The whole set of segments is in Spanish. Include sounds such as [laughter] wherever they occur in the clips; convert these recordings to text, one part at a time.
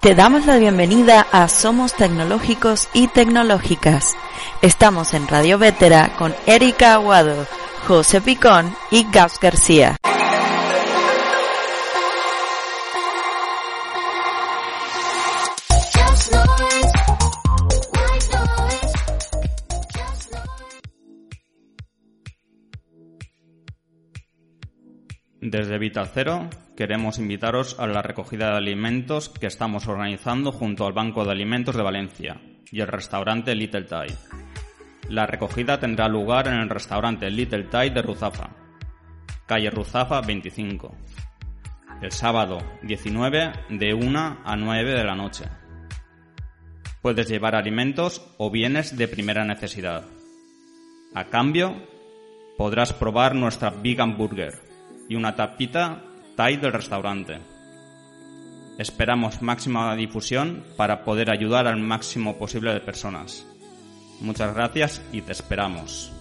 Te damos la bienvenida a Somos Tecnológicos y Tecnológicas. Estamos en Radio Vétera con Erika Aguado, José Picón y Gas García. Desde Vital Cero queremos invitaros a la recogida de alimentos que estamos organizando junto al Banco de Alimentos de Valencia y el restaurante Little Thai. La recogida tendrá lugar en el restaurante Little Thai de Ruzafa, calle Ruzafa 25, el sábado 19 de 1 a 9 de la noche. Puedes llevar alimentos o bienes de primera necesidad. A cambio, podrás probar nuestra Vegan Burger y una tapita Thai del restaurante. Esperamos máxima difusión para poder ayudar al máximo posible de personas. Muchas gracias y te esperamos.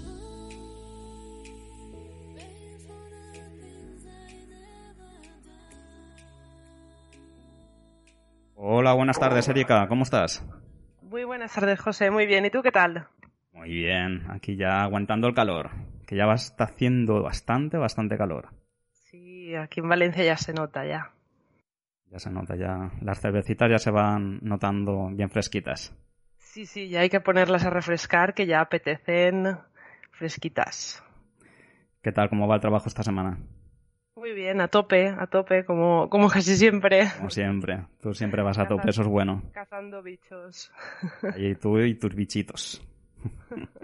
Hola, buenas tardes, Erika. ¿Cómo estás? Muy buenas tardes, José. Muy bien. ¿Y tú qué tal? Muy bien. Aquí ya aguantando el calor, que ya está haciendo bastante, bastante calor aquí en Valencia ya se nota ya. Ya se nota, ya. Las cervecitas ya se van notando bien fresquitas. Sí, sí, ya hay que ponerlas a refrescar, que ya apetecen fresquitas. ¿Qué tal? ¿Cómo va el trabajo esta semana? Muy bien, a tope, a tope, como, como casi siempre. Como siempre. Tú siempre vas a tope, eso es bueno. Cazando bichos. Y tú y tus bichitos. [laughs]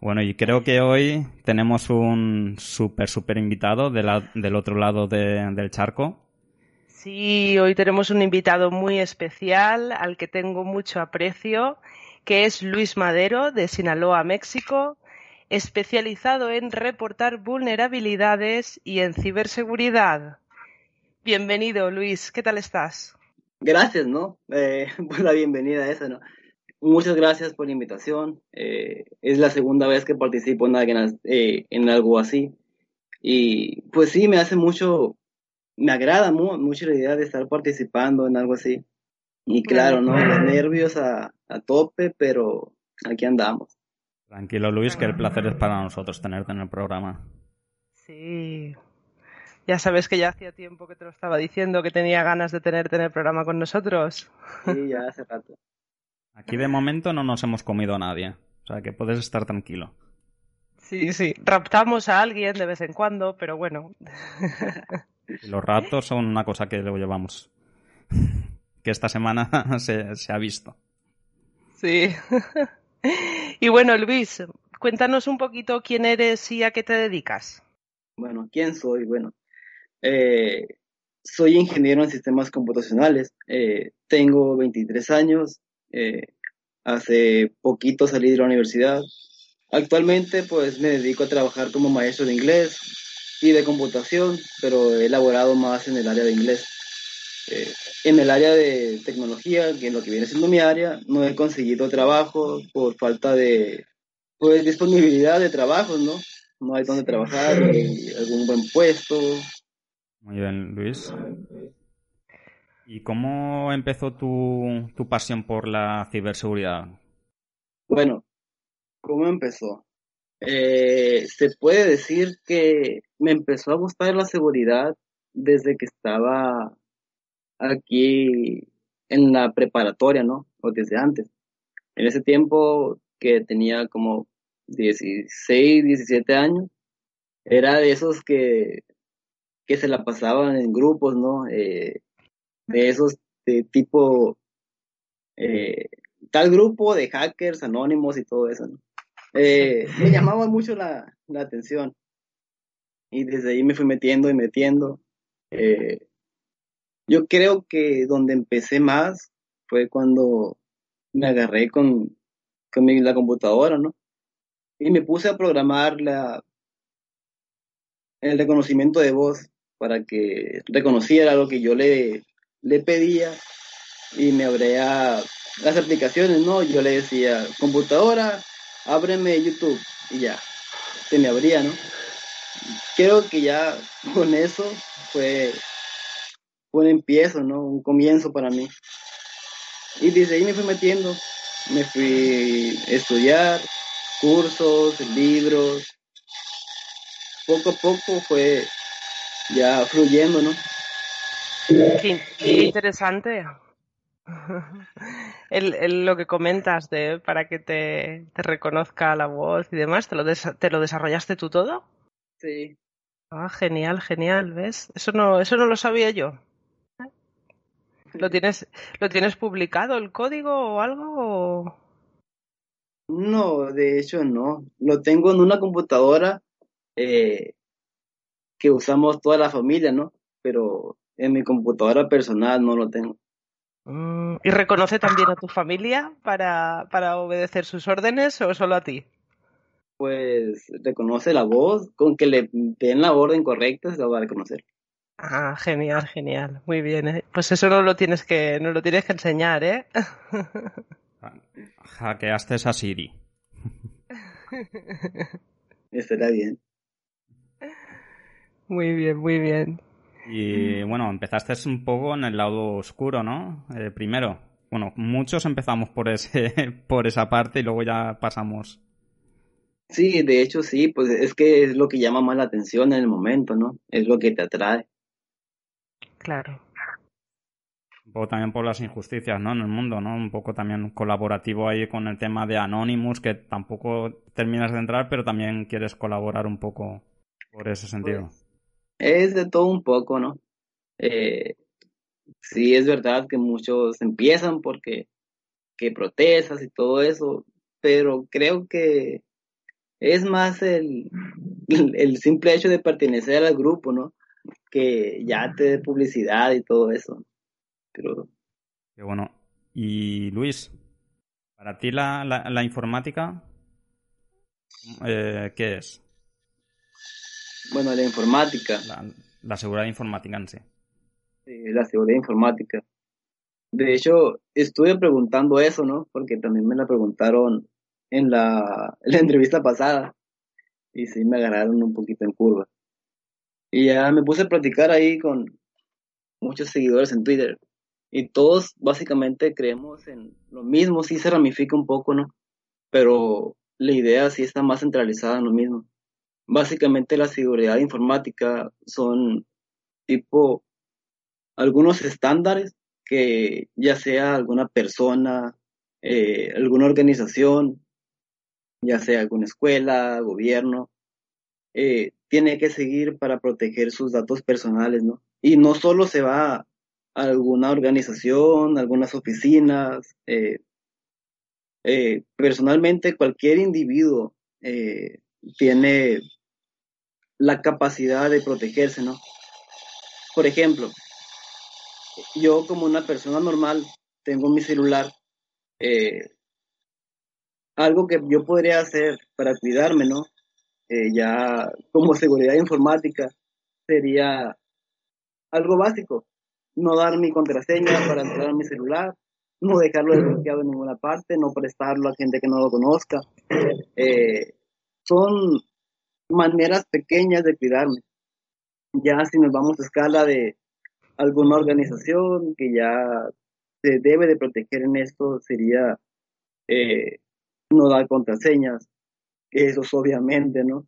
Bueno, y creo que hoy tenemos un súper, súper invitado del otro lado del charco. Sí, hoy tenemos un invitado muy especial al que tengo mucho aprecio, que es Luis Madero de Sinaloa, México, especializado en reportar vulnerabilidades y en ciberseguridad. Bienvenido, Luis. ¿Qué tal estás? Gracias, ¿no? Eh, [laughs] por la bienvenida a eso, ¿no? Muchas gracias por la invitación. Eh, es la segunda vez que participo en, eh, en algo así. Y pues sí, me hace mucho, me agrada mucho la idea de estar participando en algo así. Y claro, ¿no? Los nervios a, a tope, pero aquí andamos. Tranquilo, Luis, que el placer es para nosotros tenerte en el programa. Sí. Ya sabes que ya hacía tiempo que te lo estaba diciendo, que tenía ganas de tenerte en el programa con nosotros. Sí, ya hace rato. Aquí de momento no nos hemos comido a nadie, o sea que puedes estar tranquilo. Sí, sí, raptamos a alguien de vez en cuando, pero bueno. [laughs] los raptos son una cosa que lo llevamos, que esta semana [laughs] se, se ha visto. Sí. [laughs] y bueno, Luis, cuéntanos un poquito quién eres y a qué te dedicas. Bueno, ¿quién soy? Bueno, eh, soy ingeniero en sistemas computacionales. Eh, tengo 23 años. Eh, hace poquito salí de la universidad. Actualmente pues me dedico a trabajar como maestro de inglés y de computación, pero he elaborado más en el área de inglés. Eh, en el área de tecnología, que es lo que viene siendo mi área, no he conseguido trabajo por falta de pues, disponibilidad de trabajo, ¿no? No hay donde trabajar, algún buen puesto. Muy bien, Luis. ¿Y cómo empezó tu, tu pasión por la ciberseguridad? Bueno, ¿cómo empezó? Eh, se puede decir que me empezó a gustar la seguridad desde que estaba aquí en la preparatoria, ¿no? O desde antes. En ese tiempo que tenía como 16, 17 años, era de esos que, que se la pasaban en grupos, ¿no? Eh, de esos de tipo eh, tal grupo de hackers anónimos y todo eso. Eh, me llamaba mucho la, atención. Y desde ahí me fui metiendo y metiendo. Eh, yo creo que donde empecé más fue cuando me agarré con, con la computadora, ¿no? Y me puse a programar la, el reconocimiento de voz para que reconociera lo que yo le, le pedía y me abría las aplicaciones, ¿no? Yo le decía, computadora, ábreme YouTube y ya, se me abría, ¿no? Creo que ya con eso fue un empiezo, ¿no? Un comienzo para mí. Y desde ahí me fui metiendo, me fui a estudiar, cursos, libros. Poco a poco fue ya fluyendo, ¿no? Qué, interesante. [laughs] el, lo que comentas de para que te, reconozca la voz y demás, ¿te lo, ¿te lo desarrollaste tú todo? Sí. Ah, genial, genial, ¿ves? Eso no, eso no lo sabía yo. ¿Lo tienes, ¿Lo tienes publicado el código o algo? No, de hecho no. Lo tengo en una computadora eh, que usamos toda la familia, ¿no? Pero en mi computadora personal no lo tengo. Mm, ¿Y reconoce también a tu familia para, para obedecer sus órdenes o solo a ti? Pues reconoce la voz, con que le den la orden correcta se lo va a reconocer. Ah, genial, genial, muy bien. ¿eh? Pues eso no lo tienes que, no lo tienes que enseñar, ¿eh? [laughs] Hackeaste a Siri. Estará bien. Muy bien, muy bien. Y bueno, empezaste un poco en el lado oscuro, ¿no? Eh, primero, bueno, muchos empezamos por ese, [laughs] por esa parte y luego ya pasamos. Sí, de hecho sí, pues es que es lo que llama más la atención en el momento, ¿no? Es lo que te atrae. Claro. Un poco también por las injusticias, ¿no? En el mundo, ¿no? Un poco también colaborativo ahí con el tema de Anonymous, que tampoco terminas de entrar, pero también quieres colaborar un poco por ese sentido. Pues, es de todo un poco, ¿no? Eh, sí es verdad que muchos empiezan porque que protestas y todo eso, pero creo que es más el, el simple hecho de pertenecer al grupo, ¿no? Que ya te dé publicidad y todo eso. Pero... Qué bueno. Y Luis, para ti la, la, informática, eh, ¿qué es? Bueno, la informática. La, seguridad informática en sí. La seguridad informática. De hecho, estuve preguntando eso, ¿no? Porque también me la preguntaron en la, en la entrevista pasada. Y sí, me agarraron un poquito en curva. Y ya me puse a platicar ahí con muchos seguidores en Twitter. Y todos básicamente creemos en lo mismo, sí se ramifica un poco, ¿no? Pero la idea sí está más centralizada en lo mismo. Básicamente la seguridad informática son tipo algunos estándares que ya sea alguna persona, eh, alguna organización, ya sea alguna escuela, gobierno, eh, tiene que seguir para proteger sus datos personales, ¿no? Y no solo se va a alguna organización, algunas oficinas, eh, personalmente cualquier individuo tiene la capacidad de protegerse, ¿no? Por ejemplo, yo como una persona normal tengo mi celular, eh, algo que yo podría hacer para cuidarme, ¿no? Eh, ya como seguridad informática sería algo básico, no dar mi contraseña para entrar a mi celular, no dejarlo desbloqueado en ninguna parte, no prestarlo a gente que no lo conozca. Eh, son maneras pequeñas de cuidarme. Ya si nos vamos a escala de alguna organización que ya se debe de proteger en esto, sería eh, no dar contraseñas, eso es obviamente, ¿no?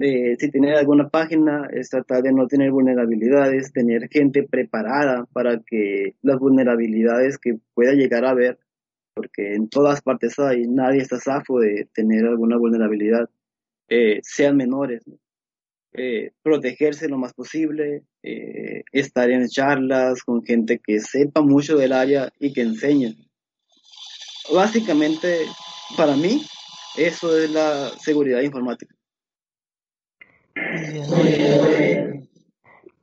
Eh, si tener alguna página, es tratar de no tener vulnerabilidades, tener gente preparada para que las vulnerabilidades que pueda llegar a ver, porque en todas partes hay, nadie está safo de tener alguna vulnerabilidad, eh, sean menores. Eh, protegerse lo más posible, eh, estar en charlas con gente que sepa mucho del área y que enseñe. básicamente, para mí, eso es la seguridad informática.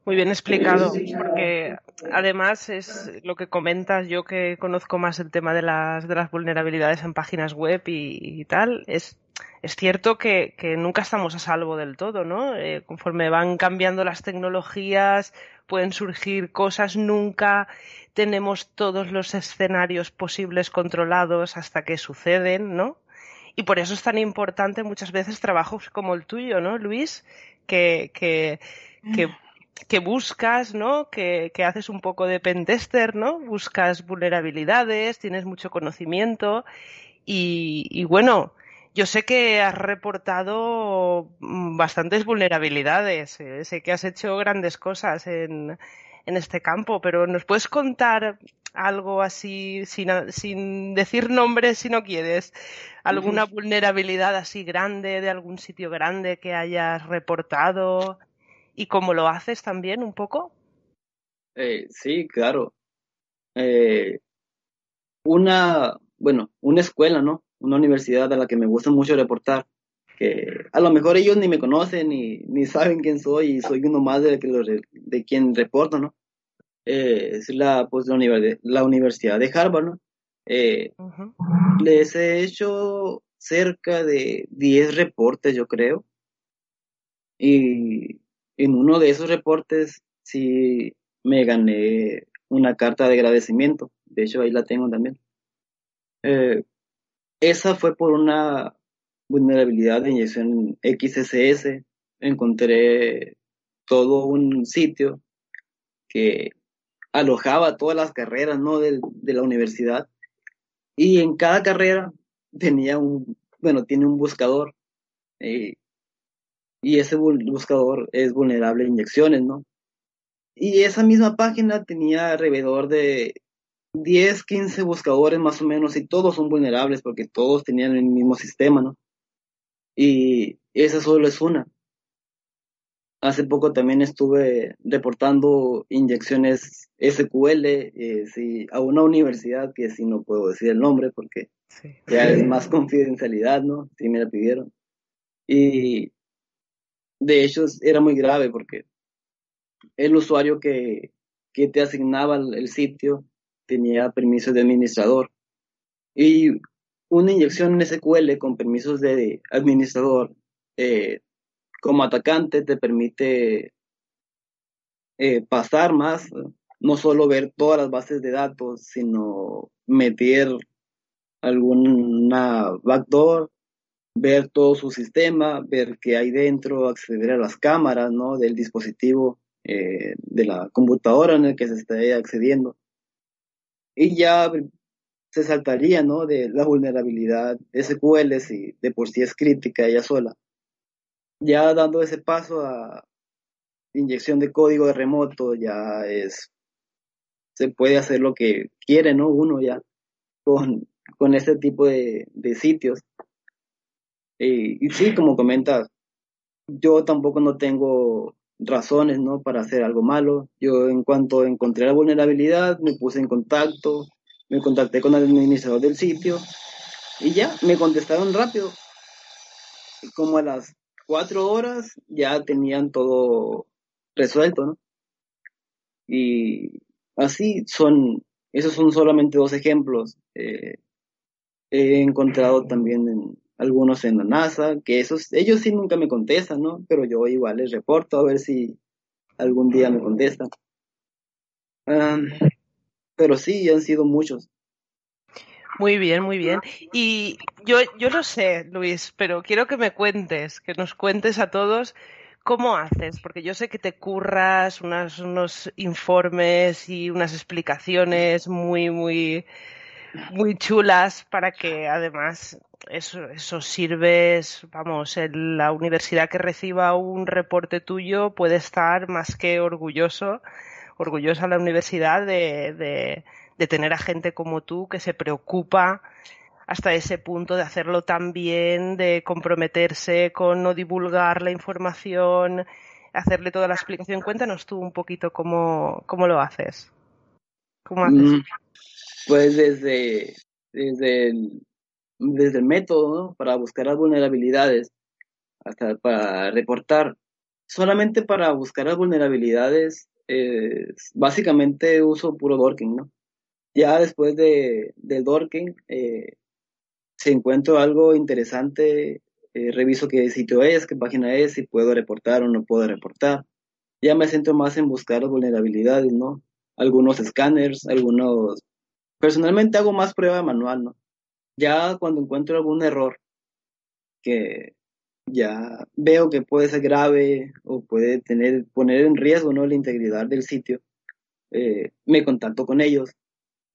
Muy bien explicado, porque además es lo que comentas, yo que conozco más el tema de las, de las vulnerabilidades en páginas web y, tal, es, es cierto que, nunca estamos a salvo del todo, ¿no? Eh, conforme van cambiando las tecnologías, pueden surgir cosas, nunca tenemos todos los escenarios posibles controlados hasta que suceden, ¿no? Y por eso es tan importante muchas veces trabajos como el tuyo, ¿no, Luis? Que, que, que buscas, ¿no? Que, que, haces un poco de pentester, ¿no? Buscas vulnerabilidades, tienes mucho conocimiento y, bueno, yo sé que has reportado bastantes vulnerabilidades, eh, sé que has hecho grandes cosas en, en este campo, pero ¿nos puedes contar algo así, sin, sin decir nombres si no quieres? ¿Alguna vulnerabilidad así grande de algún sitio grande que hayas reportado? y cómo lo haces también un poco. Eh, sí, claro. Eh, una, bueno, una escuela, ¿no? Una universidad a la que me gusta mucho reportar, que a lo mejor ellos ni me conocen ni, ni saben quién soy y soy uno más de, de quien reporto, ¿no? Eh, es la, pues, la, la, Universidad de Harvard, ¿no? Les he hecho cerca de 10 reportes, yo creo. Y en uno de esos reportes sí me gané una carta de agradecimiento. De hecho, ahí la tengo también. Eh, esa fue por una vulnerabilidad de inyección XSS. Encontré todo un sitio que alojaba todas las carreras ¿no? de, de la universidad. Y en cada carrera tenía un, bueno, tiene un buscador. Eh, y ese buscador es vulnerable a inyecciones, ¿no? Y esa misma página tenía alrededor de 10, 15 buscadores más o menos y todos son vulnerables porque todos tenían el mismo sistema, ¿no? Y esa solo es una. Hace poco también estuve reportando inyecciones SQL eh, a una universidad que sí no puedo decir el nombre porque ya es [laughs] más confidencialidad, ¿no? Sí me la pidieron. Y de hecho era muy grave porque el usuario que, te asignaba el, sitio tenía permisos de administrador y una inyección en SQL con permisos de administrador eh, como atacante te permite eh, pasar más, no solo ver todas las bases de datos, sino meter alguna backdoor ver todo su sistema, ver qué hay dentro, acceder a las cámaras, ¿no? Del dispositivo, eh, de la computadora en el que se está accediendo. Y ya se saltaría, ¿no? De la vulnerabilidad SQL, si de por sí es crítica ella sola. Ya dando ese paso a inyección de código de remoto, ya es, se puede hacer lo que quiere, ¿no? Uno ya con, con este tipo de, de sitios y sí, como comentas, yo tampoco no tengo razones, ¿no? Para hacer algo malo. Yo en cuanto encontré la vulnerabilidad, me puse en contacto, me contacté con el administrador del sitio y ya, me contestaron rápido. como a las cuatro horas ya tenían todo resuelto, ¿no? Y así son, esos son solamente dos ejemplos. Eh, he encontrado también en, algunos en la NASA, que esos, ellos sí nunca me contestan, ¿no? Pero yo igual les reporto a ver si algún día me contestan. pero sí, han sido muchos. Muy bien, muy bien. Y yo, yo lo sé, Luis, pero quiero que me cuentes, que nos cuentes a todos cómo haces, porque yo sé que te curras unos informes y unas explicaciones muy, muy, muy chulas para que además eso, eso sirve, vamos, en la universidad que reciba un reporte tuyo puede estar más que orgulloso, orgullosa la universidad de, de, de tener a gente como tú que se preocupa hasta ese punto de hacerlo tan bien, de comprometerse con no divulgar la información, hacerle toda la explicación. Cuéntanos tú un poquito cómo, cómo lo haces. ¿Cómo haces? Mm, pues desde desde desde el método, ¿no? Para buscar las vulnerabilidades, hasta para reportar. Solamente para buscar las vulnerabilidades, básicamente uso puro Dorking, ¿no? Ya después de, del Dorking, eh, si encuentro algo interesante, eh, reviso qué sitio es, qué página es, si puedo reportar o no puedo reportar. Ya me centro más en buscar las vulnerabilidades, ¿no? Algunos escáneres, algunos... Personalmente hago más prueba manual, ¿no? Ya cuando encuentro algún error que ya veo que puede ser grave o puede tener, poner en riesgo, ¿no? La integridad del sitio, eh, me contacto con ellos,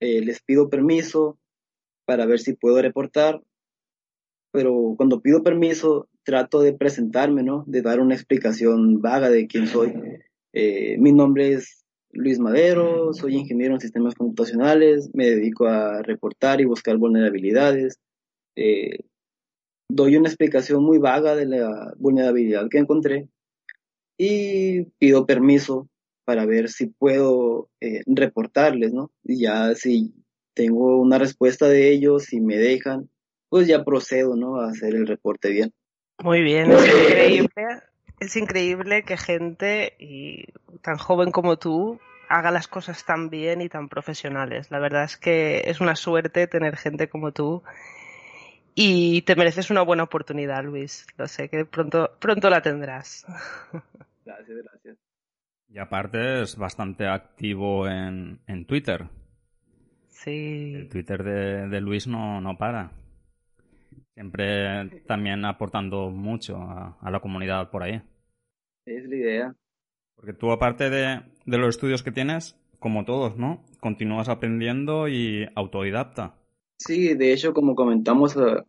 eh, les pido permiso para ver si puedo reportar pero cuando pido permiso trato de presentarme, ¿no? De dar una explicación vaga de quién soy. Eh, mi nombre es Luis Madero, soy ingeniero en sistemas computacionales, me dedico a reportar y buscar vulnerabilidades. Eh, doy una explicación muy vaga de la vulnerabilidad que encontré y pido permiso para ver si puedo eh, reportarles, ¿no? Y ya si tengo una respuesta de ellos, si me dejan, pues ya procedo, ¿no? A hacer el reporte bien. Muy bien, es increíble, es increíble que gente y tan joven como tú haga las cosas tan bien y tan profesionales. La verdad es que es una suerte tener gente como tú y te mereces una buena oportunidad, Luis. Lo sé que pronto, pronto la tendrás. [laughs] Gracias, gracias. Y aparte es bastante activo en, en Twitter. Sí. El Twitter de, de Luis no, no para. Siempre también aportando mucho a, la comunidad por ahí. Es la idea. Porque tú, aparte de, los estudios que tienes, como todos, ¿no? Continúas aprendiendo y autodidacta. Sí, de hecho, como comentamos eh,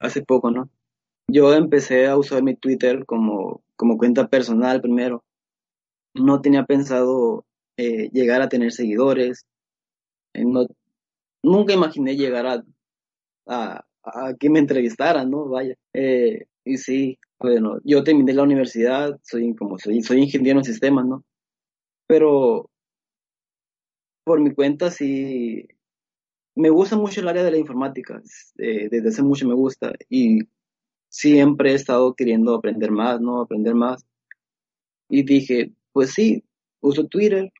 hace poco, ¿no? Yo empecé a usar mi Twitter como, como cuenta personal primero. No tenía pensado eh, llegar a tener seguidores. Eh, no, nunca imaginé llegar a, a que me entrevistaran, ¿no? Vaya. Eh, y sí, bueno, yo terminé la universidad, soy como soy, soy ingeniero en sistemas, ¿no? Pero por mi cuenta sí me gusta mucho el área de la informática, eh, desde hace mucho me gusta y siempre he estado queriendo aprender más, ¿no? Aprender más. Y dije, pues sí, uso Twitter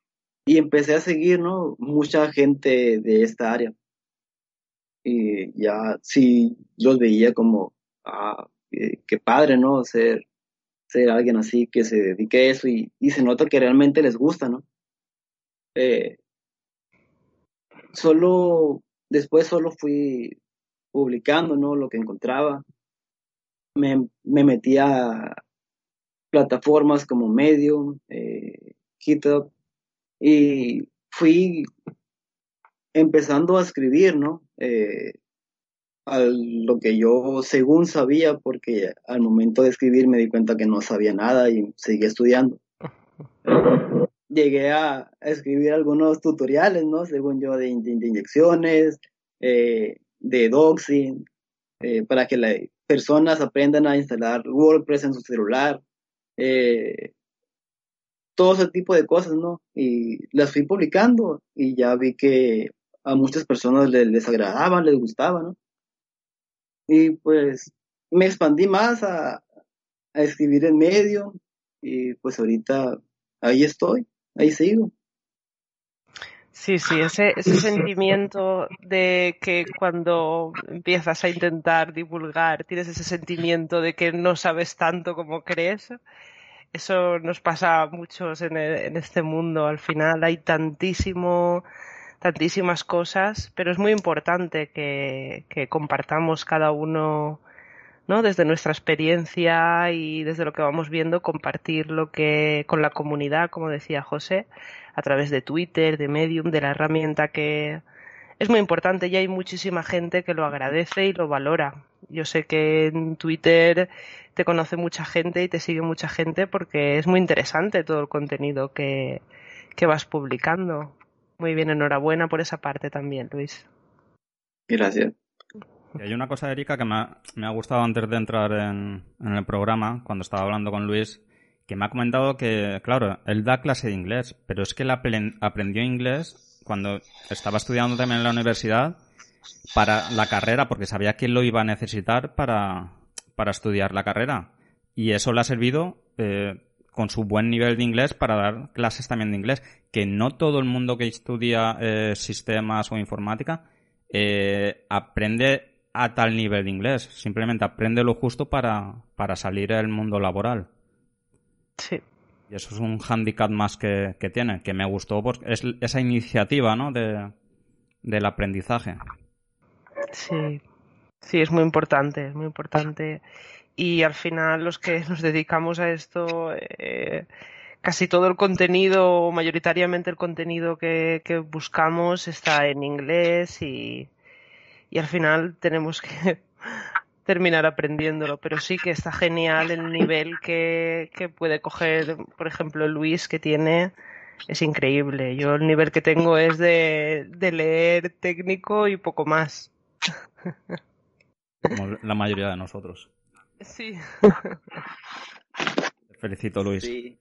y empecé a seguir, ¿no? Mucha gente de esta área y ya sí los veía como, ah, qué, padre, ¿no? Ser, ser alguien así que se dedique a eso y, se nota que realmente les gusta, ¿no? Eh, solo, después solo fui publicando, ¿no? Lo que encontraba. Me, me metí a plataformas como Medium, eh, GitHub, y fui empezando a escribir, ¿no? Eh, a lo que yo según sabía, porque al momento de escribir me di cuenta que no sabía nada y seguí estudiando. [laughs] Llegué a, escribir algunos tutoriales, ¿no? Según yo, de, inyecciones, eh, de doxing, eh, para que las personas aprendan a instalar WordPress en su celular, todo ese tipo de cosas, ¿no? Y las fui publicando y ya vi que a muchas personas les, les agradaba, les gustaba, ¿no? Y pues me expandí más a, a escribir en medio y pues ahorita ahí estoy, ahí sigo. Sí, sí, ese, ese sentimiento de que cuando empiezas a intentar divulgar tienes ese sentimiento de que no sabes tanto como crees, eso nos pasa a muchos en, en este mundo. Al final hay tantísimo tantísimas cosas, pero es muy importante que, compartamos cada uno, ¿no? Desde nuestra experiencia y desde lo que vamos viendo, compartir lo que con la comunidad, como decía José, a través de Twitter, de Medium, de la herramienta que es muy importante y hay muchísima gente que lo agradece y lo valora. Yo sé que en Twitter te conoce mucha gente y te sigue mucha gente porque es muy interesante todo el contenido que, que vas publicando. Muy bien, enhorabuena por esa parte también, Luis. Gracias. Y hay una cosa, Erika, que me ha, gustado antes de entrar en, el programa, cuando estaba hablando con Luis, que me ha comentado que, claro, él da clase de inglés, pero es que él aprendió inglés cuando estaba estudiando también en la universidad para la carrera, porque sabía que lo iba a necesitar para, para estudiar la carrera. Y eso le ha servido eh, con su buen nivel de inglés para dar clases también de inglés. Que no todo el mundo que estudia eh, sistemas o informática eh, aprende a tal nivel de inglés. Simplemente aprende lo justo para, para salir al mundo laboral. Sí. Y eso es un hándicap más que, que, tiene, que me gustó porque es esa iniciativa, ¿no? De, del aprendizaje. Sí, sí, es muy importante, es muy importante. Y al final los que [laughs] nos dedicamos a esto, eh, casi todo el contenido, mayoritariamente el contenido que, buscamos está en inglés y, y al final tenemos que [laughs] terminar aprendiéndolo, pero sí que está genial el nivel que, que puede coger, por ejemplo, Luis, que tiene, es increíble. Yo el nivel que tengo es de, de leer técnico y poco más. [laughs] Como la mayoría de nosotros. Sí. Te felicito, Luis. Sí,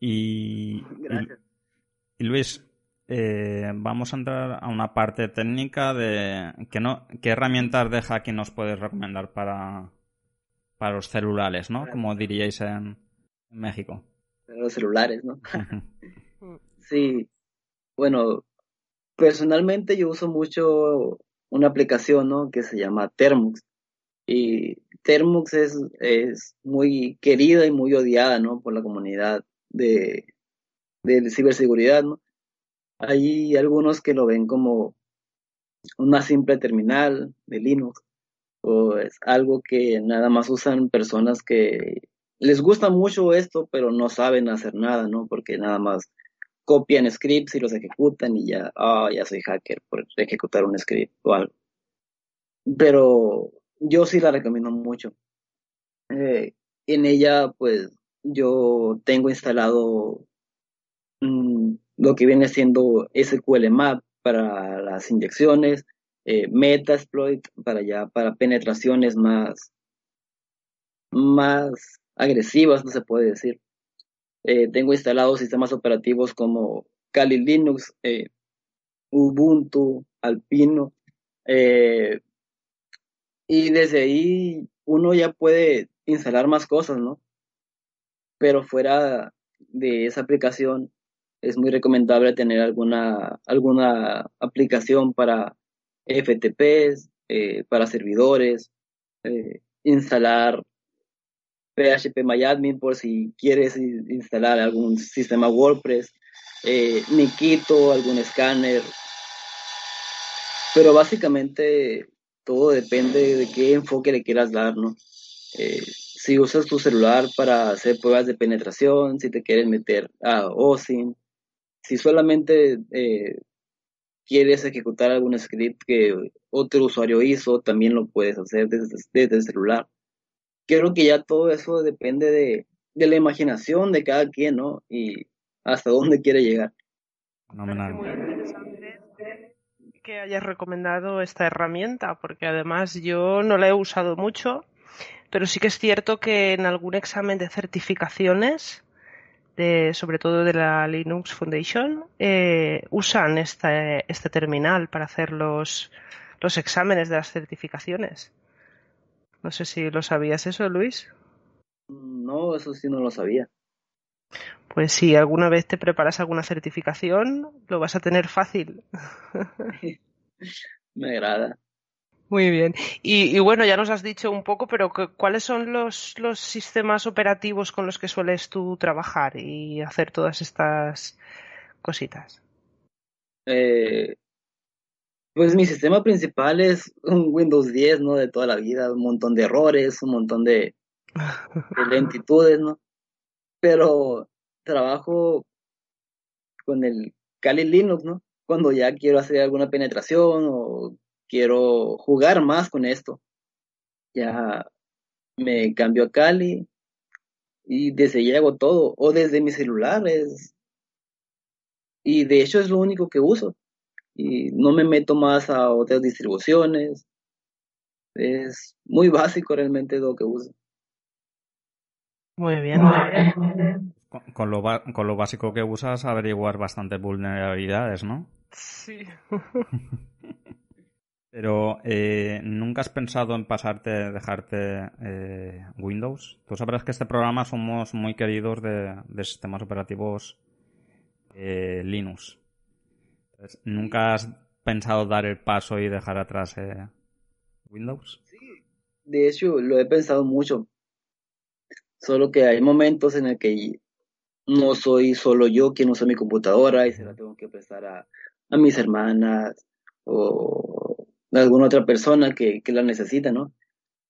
Y, gracias. y Luis, eh, vamos a entrar a una parte técnica de ¿qué, no, qué herramientas de hacking nos puedes recomendar para, para los celulares, ¿no? Como diríais en, en México. Los celulares, ¿no? [laughs] Sí, bueno, personalmente yo uso mucho una aplicación, ¿no? Que se llama Termux. Y Termux es, es muy querida y muy odiada, ¿no? Por la comunidad de, de ciberseguridad, ¿no? Hay algunos que lo ven como una simple terminal de Linux o es algo que nada más usan personas que les gusta mucho esto, pero no saben hacer nada, ¿no? Porque nada más copian scripts y los ejecutan y ya, ah, ya soy hacker por ejecutar un script o algo. Pero yo sí la recomiendo mucho. Eh, en ella, pues, yo tengo instalado mm, lo que viene siendo SQL Map para las inyecciones, eh, Metasploit para ya, para penetraciones más, más agresivas, no se puede decir. Eh, tengo instalados sistemas operativos como Kali Linux, eh, Ubuntu, Alpino, y desde ahí uno ya puede instalar más cosas, ¿no? Pero fuera de esa aplicación es muy recomendable tener alguna, alguna aplicación para FTPs, eh, para servidores, eh, instalar PHPMyAdmin por si quieres instalar algún sistema WordPress, eh, Nikito, algún escáner. Pero básicamente todo depende de qué enfoque le quieras dar, ¿no? Eh, si usas tu celular para hacer pruebas de penetración, si te quieres meter a OSINT, si solamente eh, quieres ejecutar algún script que otro usuario hizo, también lo puedes hacer desde, desde el celular. Creo que ya todo eso depende de, la imaginación de cada quien, ¿no? Y hasta dónde quiere llegar. Interesante que hayas recomendado esta herramienta, porque además yo no la he usado mucho, pero sí que es cierto que en algún examen de certificaciones de, sobre todo de la Linux Foundation, eh, usan este, este terminal para hacer los, los exámenes de las certificaciones. No sé si lo sabías eso, Luis. No, eso sí no lo sabía. Pues si alguna vez te preparas alguna certificación, lo vas a tener fácil. [laughs] Me agrada. Muy bien. Y, y, bueno, ya nos has dicho un poco, pero ¿cuáles son los, los sistemas operativos con los que sueles tú trabajar y hacer todas estas cositas? Eh, pues mi sistema principal es un Windows 10, ¿no? De toda la vida, un montón de errores, un montón de, de [laughs] lentitudes, ¿no? Pero trabajo con el Kali Linux, ¿no? Cuando ya quiero hacer alguna penetración o quiero jugar más con esto. Ya me cambio a Kali y desde ahí hago todo, o desde mi celular es... Y de hecho es lo único que uso. Y no me meto más a otras distribuciones. Es muy básico realmente lo que uso. Muy bien, muy bien. Con, con, lo, con lo básico que usas, averiguar bastantes vulnerabilidades, ¿no? Sí. [laughs] Pero eh, nunca has pensado en pasarte, dejarte eh, Windows. Tú sabrás que este programa somos muy queridos de, sistemas operativos eh, Linux. ¿Nunca has pensado dar el paso y dejar atrás Windows? Sí, de hecho lo he pensado mucho. Solo que hay momentos en el que no soy solo yo quien usa mi computadora y se la tengo que prestar a, a mis hermanas o alguna otra persona que, la necesita, ¿no?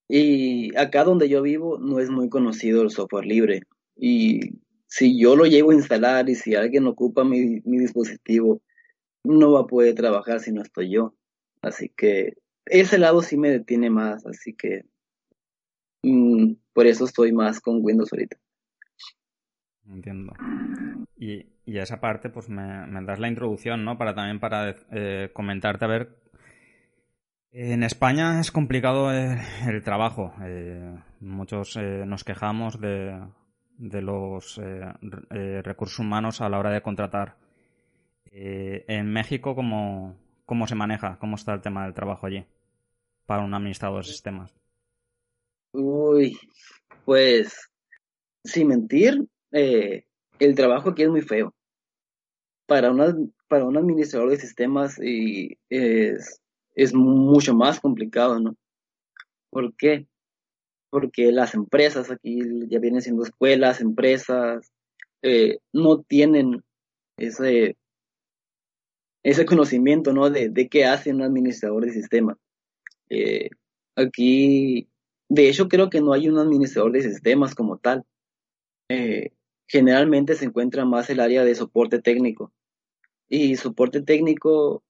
Y acá donde yo vivo no es muy conocido el software libre. Y si yo lo llevo a instalar y si alguien ocupa mi, dispositivo, no va a poder trabajar si no estoy yo. Así que ese lado sí me detiene más, así que mm, por eso estoy más con Windows ahorita. Entiendo. Y, y esa parte, pues me, das la introducción, ¿no? Para también para eh, comentarte a ver en España es complicado eh, el, trabajo. Eh, muchos nos quejamos de, los recursos humanos a la hora de contratar. en México, ¿cómo, ¿cómo se maneja? ¿Cómo está el tema del trabajo allí para un administrador de sistemas? Uy, pues, sin mentir, el trabajo aquí es muy feo. Para, una, para un administrador de sistemas es es mucho más complicado, ¿no? ¿Por qué? Porque las empresas aquí ya vienen siendo escuelas, empresas, eh, no tienen ese, ese conocimiento, ¿no? De, de qué hace un administrador de sistemas. Eh, aquí, de hecho, creo que no hay un administrador de sistemas como tal. Eh, generalmente se encuentra más el área de soporte técnico. Y soporte técnico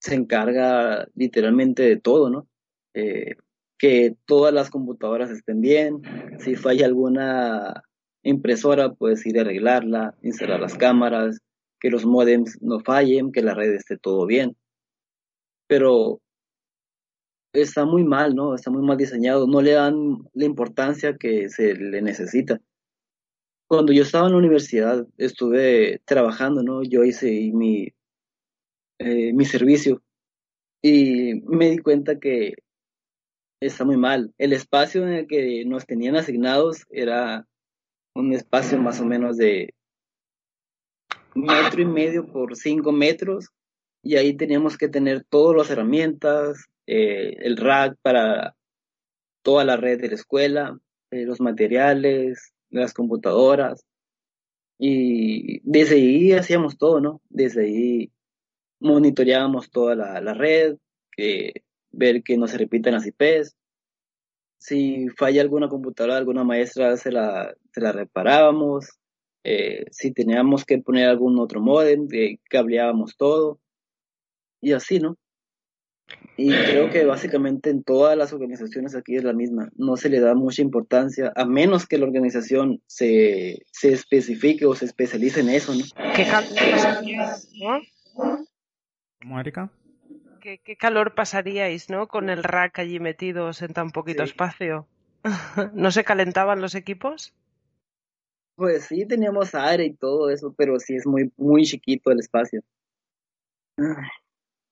se encarga literalmente de todo, ¿no? Eh, que todas las computadoras estén bien, si falla alguna impresora, puedes ir a arreglarla, instalar las cámaras, que los modems no fallen, que la red esté todo bien. Pero está muy mal, ¿no? Está muy mal diseñado, no le dan la importancia que se le necesita. Cuando yo estaba en la universidad, estuve trabajando, ¿no? Yo hice mi eh, mi servicio y me di cuenta que está muy mal. El espacio en el que nos tenían asignados era un espacio más o menos de metro y medio por cinco metros y ahí teníamos que tener todas las herramientas, eh, el rack para toda la red de la escuela, eh, los materiales, las computadoras y desde ahí hacíamos todo, ¿no? Desde ahí monitoreábamos toda la, red, que, ver que no se repitan las IPs. Si falla alguna computadora, alguna maestra, se la, se la reparábamos. Eh, si teníamos que poner algún otro modem, eh, cableábamos todo. Y así, ¿no? Y creo que básicamente en todas las organizaciones aquí es la misma. No se le da mucha importancia, a menos que la organización se, se especifique o se especialice en eso, ¿no? ¿Qué ¿Cómo, Erika? ¿Qué, calor pasaríais, ¿no? Con el rack allí metidos en tan poquito espacio. [laughs] ¿No se calentaban los equipos? Pues sí, teníamos aire y todo eso, pero sí es muy, muy chiquito el espacio.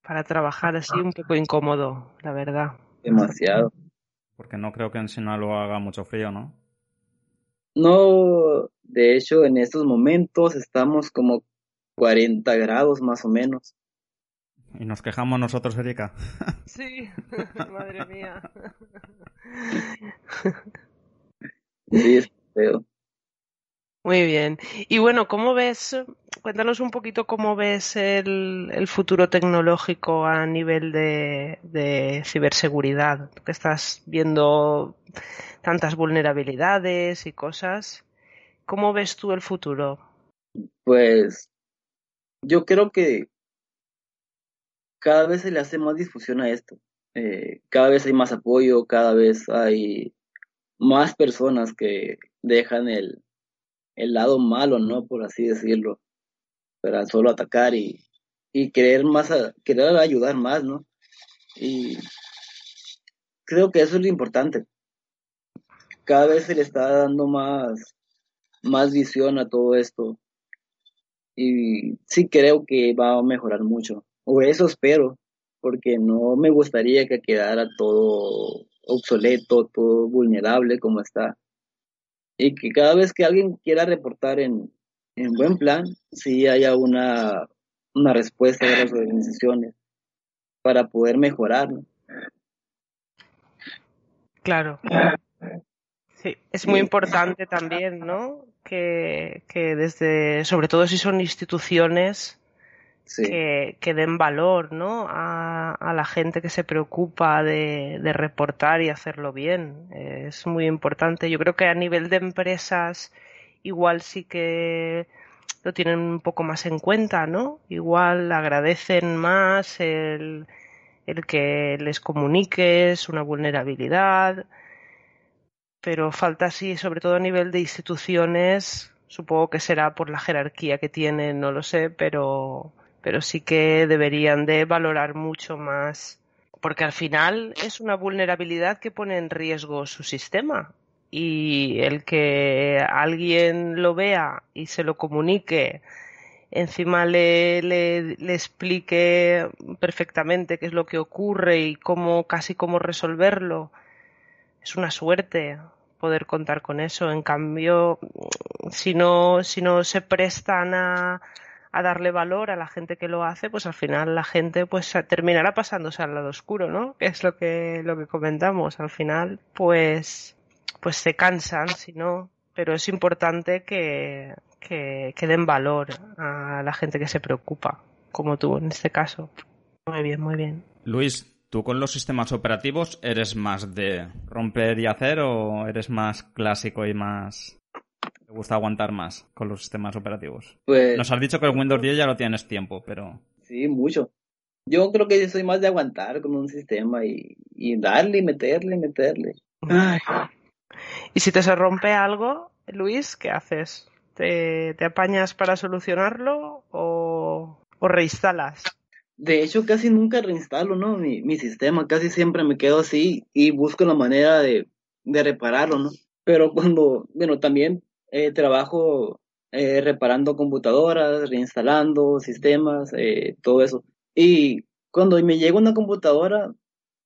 Para trabajar así un poco incómodo, la verdad. Demasiado. Porque no creo que en Sinaloa haga mucho frío, ¿no? No, de hecho, en estos momentos estamos como 40 grados más o menos. Y nos quejamos nosotros, Erika. [laughs] Sí, [laughs] madre mía. Sí, es feo. Muy bien. Y bueno, ¿cómo ves? Cuéntanos un poquito cómo ves el, futuro tecnológico a nivel de, ciberseguridad. Que estás viendo tantas vulnerabilidades y cosas. ¿Cómo ves tú el futuro? Pues yo creo que cada vez se le hace más difusión a esto. Eh, cada vez hay más apoyo, cada vez hay más personas que dejan el, el lado malo, ¿no? Por así decirlo, para solo atacar y, y querer más, querer ayudar más, ¿no? Y creo que eso es lo importante. Cada vez se le está dando más, más visión a todo esto. Y sí creo que va a mejorar mucho o eso espero, porque no me gustaría que quedara todo obsoleto, todo vulnerable como está. Y que cada vez que alguien quiera reportar en, en buen plan, sí haya una, una respuesta de las organizaciones para poder mejorar. Claro. Sí, es muy importante también, ¿no? Que, que desde, sobre todo si son instituciones, que, que, den valor, ¿no? A, a, la gente que se preocupa de, de, reportar y hacerlo bien. Es muy importante. Yo creo que a nivel de empresas igual sí que lo tienen un poco más en cuenta, ¿no? Igual agradecen más el, el que les comuniques una vulnerabilidad pero falta así, sobre todo a nivel de instituciones, supongo que será por la jerarquía que tienen, no lo sé, pero, pero sí que deberían de valorar mucho más, porque al final es una vulnerabilidad que pone en riesgo su sistema y el que alguien lo vea y se lo comunique, encima le, le, le explique perfectamente qué es lo que ocurre y cómo, casi cómo resolverlo, es una suerte poder contar con eso. En cambio, si no, si no se prestan a, a darle valor a la gente que lo hace, pues al final la gente pues terminará pasándose al lado oscuro, ¿no? Que es lo que, lo que comentamos. Al final, pues, pues se cansan, si no, pero es importante que, que, que den valor a la gente que se preocupa, como tú en este caso. Muy bien, muy bien. Luis, ¿Tú con los sistemas operativos eres más de romper y hacer o eres más clásico y más... ¿Te gusta aguantar más con los sistemas operativos? Pues... Nos has dicho que el Windows 10 ya lo tienes tiempo, pero... Sí, mucho. Yo creo que soy más de aguantar con un sistema y, y darle y meterle y meterle. Ay. ¿Y si te se rompe algo, Luis, qué haces? ¿Te, te apañas para solucionarlo o, o reinstalas? De hecho, casi nunca reinstalo, ¿no? Mi, mi sistema, casi siempre me quedo así y busco la manera de, de repararlo, ¿no? Pero cuando, bueno, también eh, trabajo eh, reparando computadoras, reinstalando sistemas, eh, todo eso. Y cuando me llega una computadora,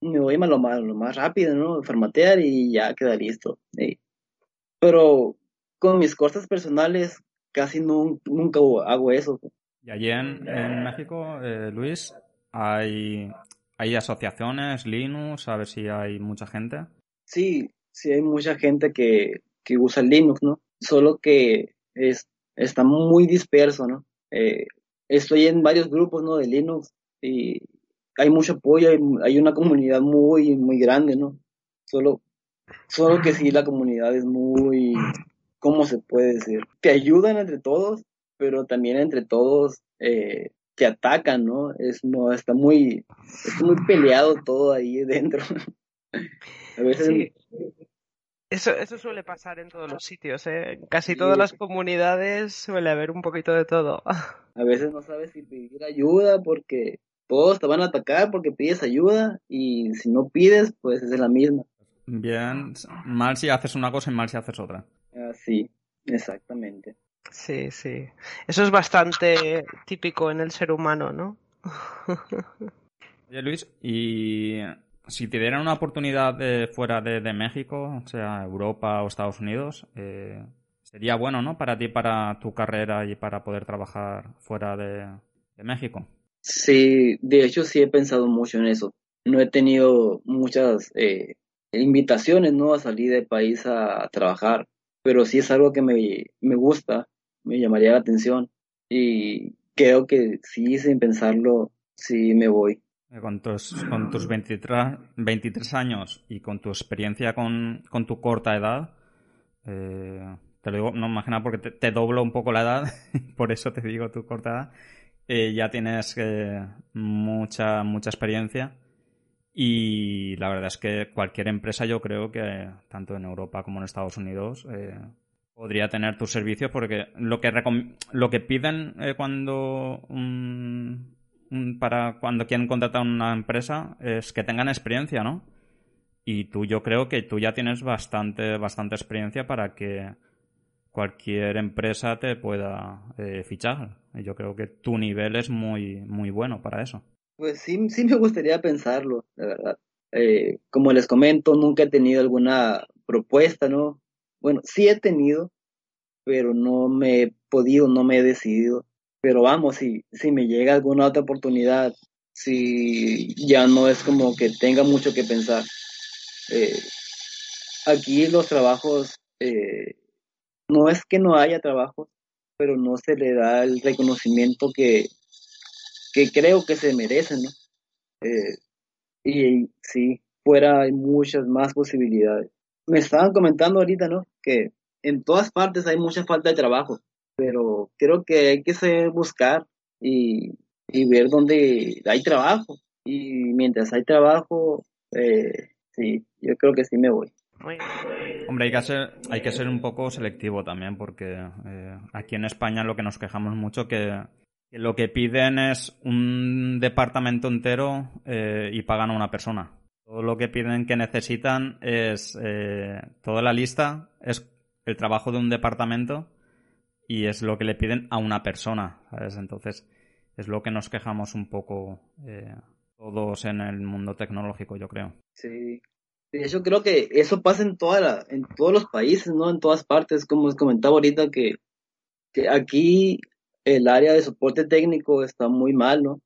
me voy a lo más, lo más rápido, ¿no? Formatear y ya queda listo. Pero con mis cosas personales, casi no, nunca hago eso. Y allí en, en México, eh, Luis, hay, hay asociaciones, Linux, ¿sabes si hay mucha gente? Sí, sí hay mucha gente que, que usa Linux, ¿no? Solo que es, está muy disperso, ¿no? Eh, estoy en varios grupos, ¿no? De Linux y hay mucho apoyo, hay, hay una comunidad muy, muy grande, ¿no? Solo, solo que sí, la comunidad es muy, ¿cómo se puede decir? Te ayudan entre todos, pero también entre todos eh, te atacan, ¿no? Es, no, está muy, está muy peleado todo ahí [laughs] dentro. A veces... Sí. Eso, eso suele pasar en todos los sitios, ¿eh? En casi todas las comunidades suele haber un poquito de todo. [laughs] A veces no sabes si pedir ayuda porque todos te van a atacar porque pides ayuda y si no pides, pues es la misma. Bien, mal si haces una cosa y mal si haces otra. Ah, sí, exactamente. Sí, sí. Eso es bastante típico en el ser humano, ¿no? Oye, Luis, y si te dieran una oportunidad de fuera de, de, México, o sea, Europa o Estados Unidos, eh, sería bueno, ¿no? Para ti, para tu carrera y para poder trabajar fuera de, de México. Sí, de hecho sí he pensado mucho en eso. No he tenido muchas eh, invitaciones, ¿no? A salir del país a, trabajar, pero sí es algo que me, me gusta me llamaría la atención y creo que sí, sin pensarlo, sí me voy. Con tus, con tus 23, 23 años y con tu experiencia con, con tu corta edad, eh, te lo digo, no imagina porque te, doblo un poco la edad, [laughs] por eso te digo tu corta edad, eh, ya tienes eh, mucha, mucha experiencia y la verdad es que cualquier empresa yo creo que tanto en Europa como en Estados Unidos eh, podría tener tus servicios porque lo que lo que piden cuando para cuando quieren contratar una empresa es que tengan experiencia, ¿no? Y tú yo creo que tú ya tienes bastante bastante experiencia para que cualquier empresa te pueda eh, fichar. Yo creo que tu nivel es muy muy bueno para eso. Pues sí, sí me gustaría pensarlo, la verdad. Eh, como les comento, nunca he tenido alguna propuesta, ¿no? Bueno, sí he tenido, pero no me he podido, no me he decidido. Pero vamos, si, si me llega alguna otra oportunidad, si ya no es como que tenga mucho que pensar. Eh, aquí los trabajos, eh, no es que no haya trabajo, pero no se le da el reconocimiento que, que creo que se merecen, ¿no? Eh, y sí, fuera hay muchas más posibilidades. Me estaban comentando ahorita, ¿no? Que en todas partes hay mucha falta de trabajo, pero creo que hay que buscar y, ver dónde hay trabajo. Y mientras hay trabajo, eh, sí, yo creo que sí me voy. Hombre, hay que, ser, hay que ser un poco selectivo también, porque eh, aquí en España lo que nos quejamos mucho que lo que piden es un departamento entero eh, y pagan a una persona. Todo lo que piden que necesitan es eh, toda la lista es el trabajo de un departamento y es lo que le piden a una persona, ¿sabes? Entonces es lo que nos quejamos un poco todos en el mundo tecnológico, yo creo. Sí. Yo creo que eso pasa en toda en todos los países, ¿no? En todas partes, como os comentaba ahorita que, que aquí el área de soporte técnico está muy mal, ¿no?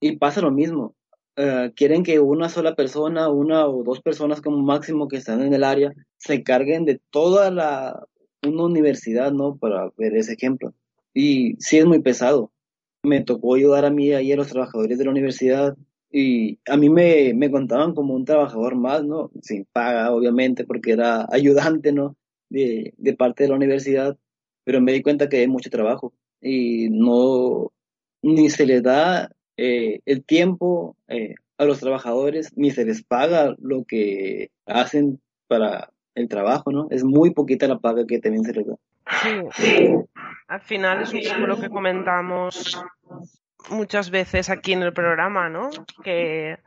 Y pasa lo mismo. Eh, quieren que una sola persona, una o dos personas como máximo que están en el área, se carguen de toda la una universidad, ¿no? Para ver ese ejemplo. Y sí es muy pesado. Me tocó ayudar a mí a los trabajadores de la universidad y a mí me, me contaban como un trabajador más, ¿no? Sin paga, obviamente, porque era [laughs] ayudante, ¿no? De, de parte de la universidad, pero me di cuenta que hay mucho trabajo y no ni se les da eh, el tiempo eh, a los trabajadores ni se les paga lo que hacen para el trabajo, ¿no? Es muy poquita la paga que también se les da. Sí, al final es un poco lo que comentamos muchas veces aquí en el programa, ¿no? Que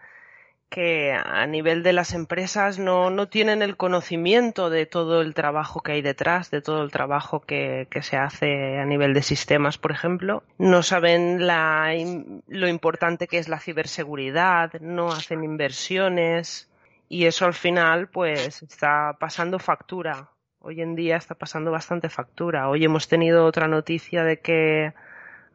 que a nivel de las empresas no, no, tienen el conocimiento de todo el trabajo que hay detrás, de todo el trabajo que, que se hace a nivel de sistemas, por ejemplo. No saben lo importante que es la ciberseguridad, no hacen inversiones y eso al final pues está pasando factura. Hoy en día está pasando bastante factura. Hoy hemos tenido otra noticia de que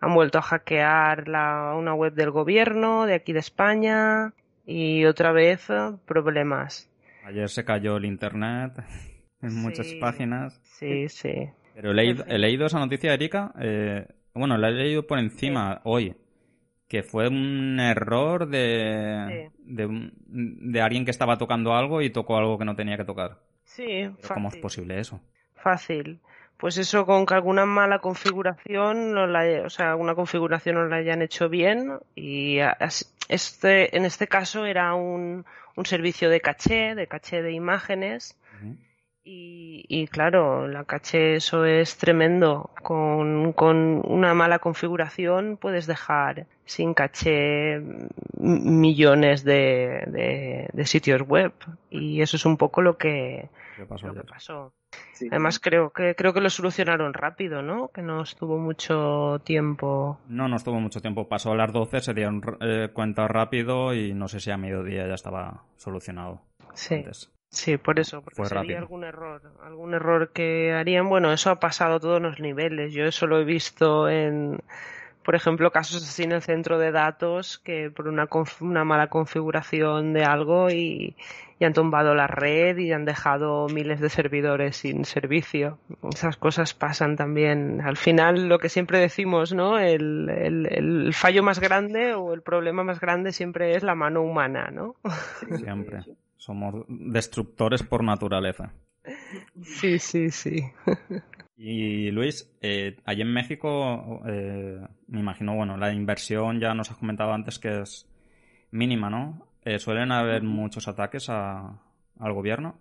han vuelto a hackear la, una web del gobierno de aquí de España y otra vez eh, problemas. Ayer se cayó el internet [laughs] en muchas páginas. Sí, sí. Pero he leído, esa noticia, Erika. Eh, bueno, la he leído por encima hoy. Que fue un error de, de, alguien que estaba tocando algo y tocó algo que no tenía que tocar. Sí, ¿Cómo es posible eso? Fácil. Pues eso con que alguna mala configuración, no la, o sea, alguna configuración no la hayan hecho bien y este, en este caso era un, un servicio de caché, de caché de imágenes. Y, y, claro, la caché eso es tremendo. Con, con una mala configuración puedes dejar sin caché millones de, de, de sitios web. Y eso es un poco lo que, pasó. Lo que pasó. Además creo que creo que lo solucionaron rápido, ¿no? Que no estuvo mucho tiempo. No, no estuvo mucho tiempo. Pasó a las 12, se dieron eh, cuenta rápido y no sé si a mediodía ya estaba solucionado. Sí. Sí, por eso, porque sería algún error, algún error que harían. Bueno, eso ha pasado a todos los niveles. Yo eso lo he visto en, por ejemplo, casos así en el centro de datos que por una, una mala configuración de algo y, han tumbado la red y han dejado miles de servidores sin servicio. Esas cosas pasan también. Al final, lo que siempre decimos, ¿no? El, el, fallo más grande o el problema más grande siempre es la mano humana, ¿no? Siempre. Somos destructores por naturaleza. Sí, sí, sí. [laughs] Y Luis, eh, allí en México, eh, me imagino, bueno, la inversión ya nos has comentado antes que es mínima, ¿no? Eh, ¿Suelen haber muchos ataques a, al gobierno?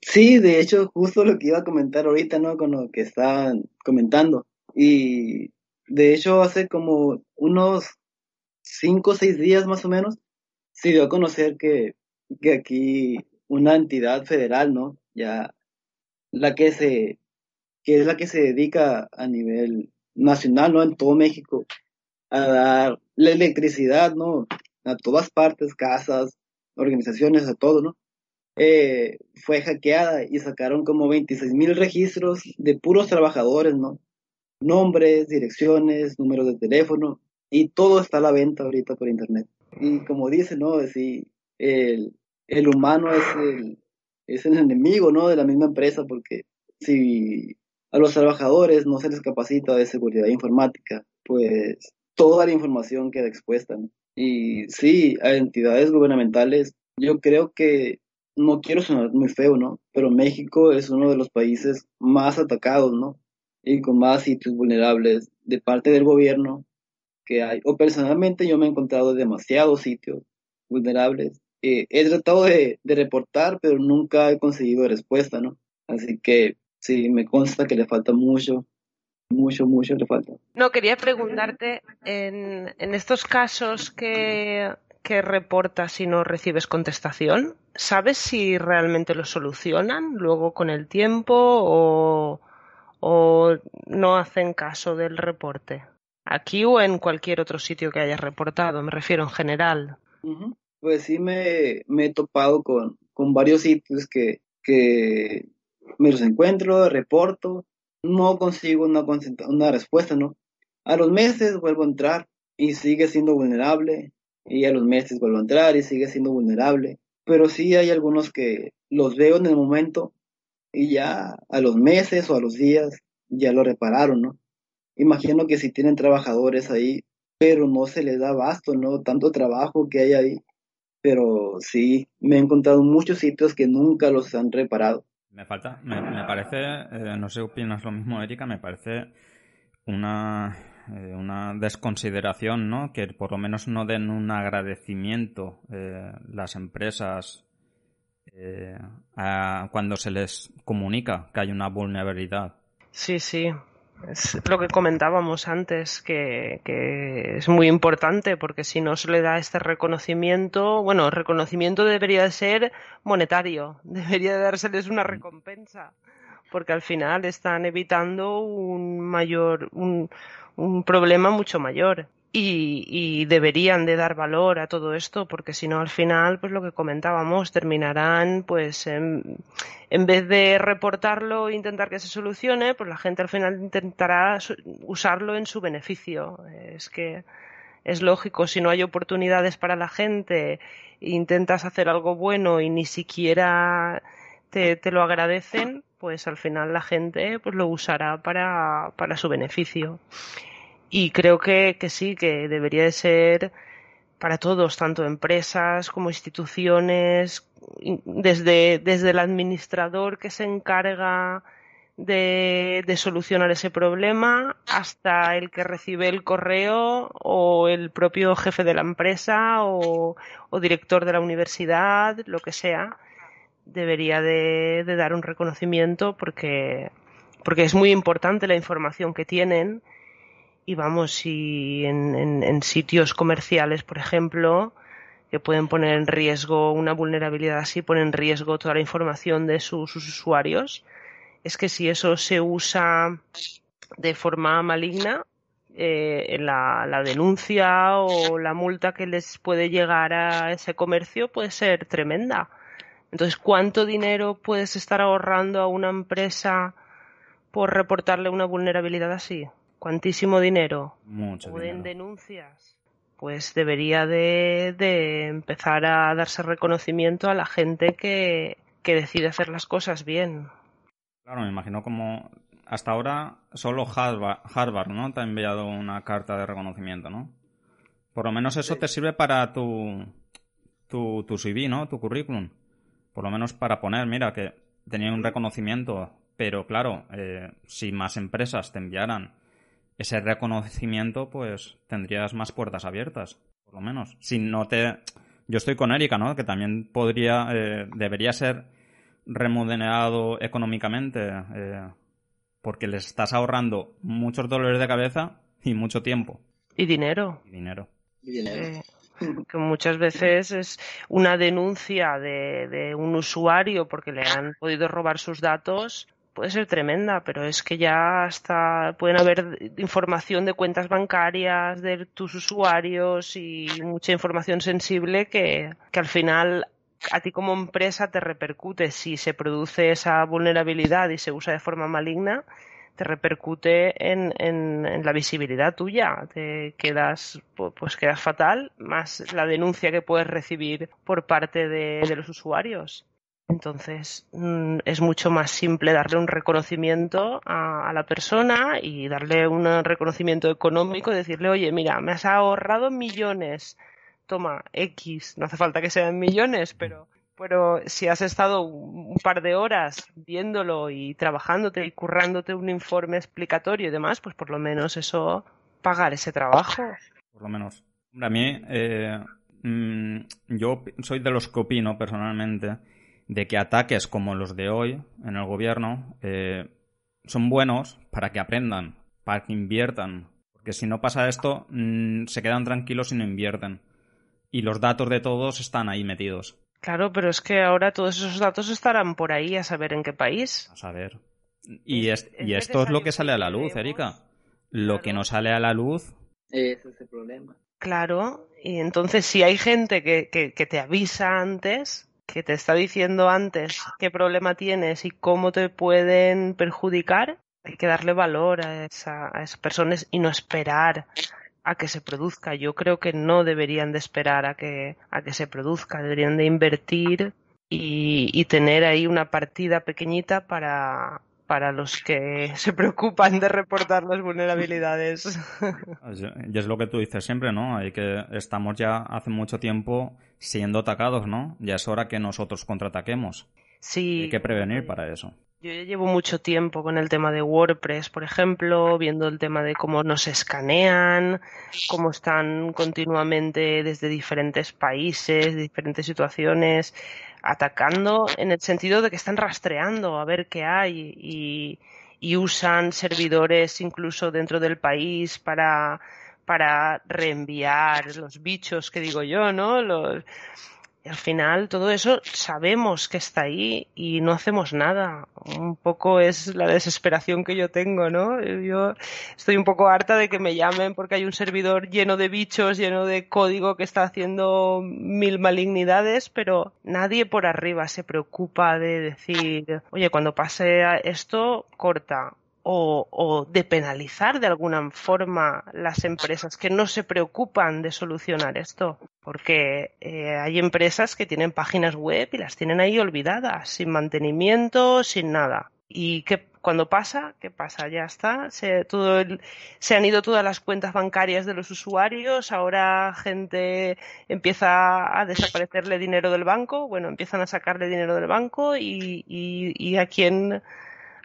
Sí, de hecho, justo lo que iba a comentar ahorita, ¿no? Con lo que estaban comentando. Y de hecho, hace como unos cinco o seis días más o menos, se dio a conocer que, que aquí una entidad federal, ¿no? Ya la que se que es la que se dedica a nivel nacional, ¿no? En todo México, a dar la electricidad, ¿no? a todas partes, casas, organizaciones, a todo, ¿no? Eh, fue hackeada y sacaron como 26 mil registros de puros trabajadores, ¿no? Nombres, direcciones, números de teléfono, y todo está a la venta ahorita por internet. Y como dice, ¿no? Sí, el, el humano es el, es el enemigo, ¿no? De la misma empresa, porque si a los trabajadores no se les capacita de seguridad informática, pues toda la información queda expuesta. Y sí, a entidades gubernamentales, yo creo que no quiero sonar muy feo, ¿no? Pero México es uno de los países más atacados, ¿no? Y con más sitios vulnerables de parte del gobierno que hay. O personalmente yo me he encontrado demasiados sitios vulnerables. Eh, he tratado de, de, reportar, pero nunca he conseguido respuesta, ¿no? Así que sí, me consta que le falta mucho, mucho, mucho le falta. No, quería preguntarte, en, en estos casos que, que reportas y no recibes contestación, ¿sabes si realmente lo solucionan luego con el tiempo o, o no hacen caso del reporte? Aquí o en cualquier otro sitio que hayas reportado, me refiero en general. Pues sí me, me, he topado con, con varios sitios que, que me los encuentro, reporto, no consigo una, una respuesta, ¿no? A los meses vuelvo a entrar y sigue siendo vulnerable, y a los meses vuelvo a entrar y sigue siendo vulnerable. Pero sí hay algunos que los veo en el momento y ya a los meses o a los días ya lo repararon, ¿no? Imagino que si tienen trabajadores ahí, pero no se les da basto, ¿no? Tanto trabajo que hay ahí. Pero sí, me he encontrado muchos sitios que nunca los han reparado. Me falta, me, parece, eh, no sé si opinas lo mismo, Erika, me parece una, eh, una desconsideración, ¿no? Que por lo menos no den un agradecimiento eh, las empresas cuando se les comunica que hay una vulnerabilidad. Sí, sí, es lo que comentábamos antes, que, es muy importante porque si no se le da este reconocimiento, bueno, reconocimiento debería ser monetario, [laughs] debería dárseles una recompensa, porque al final están evitando un mayor, un, un problema mucho mayor y, deberían de dar valor a todo esto porque si no al final pues lo que comentábamos terminarán pues en, vez de reportarlo e intentar que se solucione pues la gente al final intentará usarlo en su beneficio. Es que es lógico si no hay oportunidades para la gente intentas hacer algo bueno y ni siquiera te, te lo agradecen pues al final la gente pues lo usará para, para su beneficio y creo que, que sí, que debería de ser para todos, tanto empresas como instituciones, desde, desde el administrador que se encarga de, de, solucionar ese problema hasta el que recibe el correo o el propio jefe de la empresa o, o director de la universidad, lo que sea, debería de, de, dar un reconocimiento porque, porque es muy importante la información que tienen y vamos, si en, en, sitios comerciales, por ejemplo, que pueden poner en riesgo una vulnerabilidad así, ponen en riesgo toda la información de sus, usuarios, es que si eso se usa de forma maligna, eh, la, la, denuncia o la multa que les puede llegar a ese comercio puede ser tremenda. Entonces, ¿cuánto dinero puedes estar ahorrando a una empresa por reportarle una vulnerabilidad así? Cuantísimo dinero Mucho o en denuncias, pues debería de, de, empezar a darse reconocimiento a la gente que, que decide hacer las cosas bien. Claro, me imagino como hasta ahora solo Harvard, Harvard, ¿no? Te ha enviado una carta de reconocimiento, ¿no? Por lo menos eso te sirve para tu, tu, tu CV, ¿no? Tu currículum. Por lo menos para poner, mira, que tenía un reconocimiento. Pero claro, eh, si más empresas te enviaran ese reconocimiento, pues tendrías más puertas abiertas, por lo menos. Si no te... Yo estoy con Erika, ¿no? Que también podría, eh, debería ser remunerado económicamente, eh, porque les estás ahorrando muchos dolores de cabeza y mucho tiempo. Y dinero. Y dinero. Eh, que muchas veces es una denuncia de, de un usuario porque le han podido robar sus datos puede ser tremenda, pero es que ya hasta pueden haber información de cuentas bancarias de tus usuarios y mucha información sensible que, que al final a ti como empresa te repercute si se produce esa vulnerabilidad y se usa de forma maligna, te repercute en, en, la visibilidad tuya. Te quedas, pues quedas fatal, más la denuncia que puedes recibir por parte de, de los usuarios. Entonces mm, es mucho más simple darle un reconocimiento a, la persona y darle un reconocimiento económico y decirle, oye, mira, me has ahorrado millones toma X, no hace falta que sean millones, pero, pero si has estado un par de horas viéndolo y trabajándote y currándote un informe explicatorio y demás, pues por lo menos eso, pagar ese trabajo. Por lo menos. A mí, eh, mm, yo soy de los que opino personalmente de que ataques como los de hoy en el gobierno eh, son buenos para que aprendan, para que inviertan. Porque si no pasa esto, mm, se quedan tranquilos y no invierten y los datos de todos están ahí metidos. Claro, pero es que ahora todos esos datos estarán por ahí a saber en qué país. A saber. Y, y esto es lo que sale a la luz, Erika. Lo que no sale a la luz. Ese es el problema. Claro, y entonces si hay gente que, que, te avisa antes, que te está diciendo antes qué problema tienes y cómo te pueden perjudicar, hay que darle valor a, esa, a esas personas y no esperar a que se produzca. Yo creo que no deberían de esperar a que, a que se produzca, deberían de invertir y, y tener ahí una partida pequeñita para, para los que [laughs] se preocupan de reportar las vulnerabilidades. Y es lo que tú dices siempre, ¿no? Hay que estamos ya hace mucho tiempo siendo atacados, ¿no? Ya es hora que nosotros contraataquemos. Sí. Hay que prevenir para eso. Yo ya llevo mucho tiempo con el tema de WordPress, por ejemplo, viendo el tema de cómo nos escanean, cómo están continuamente desde diferentes países, diferentes situaciones, atacando en el sentido de que están rastreando a ver qué hay y, usan servidores incluso dentro del país para, para reenviar los bichos que digo yo, ¿no? Los, al final todo eso sabemos que está ahí y no hacemos nada. Un poco es la desesperación que yo tengo, ¿no? Yo estoy un poco harta de que me llamen porque hay un servidor lleno de bichos, lleno de código que está haciendo mil malignidades, pero nadie por arriba se preocupa de decir, oye, cuando pase esto, corta o, de penalizar de alguna forma las empresas que no se preocupan de solucionar esto. Porque eh, hay empresas que tienen páginas web y las tienen ahí olvidadas, sin mantenimiento, sin nada. ¿Y cuando pasa? ¿Qué pasa? Ya está. Se, todo se han ido todas las cuentas bancarias de los usuarios. Ahora gente empieza a desaparecerle dinero del banco. Bueno, empiezan a sacarle dinero del banco y, y, y a quién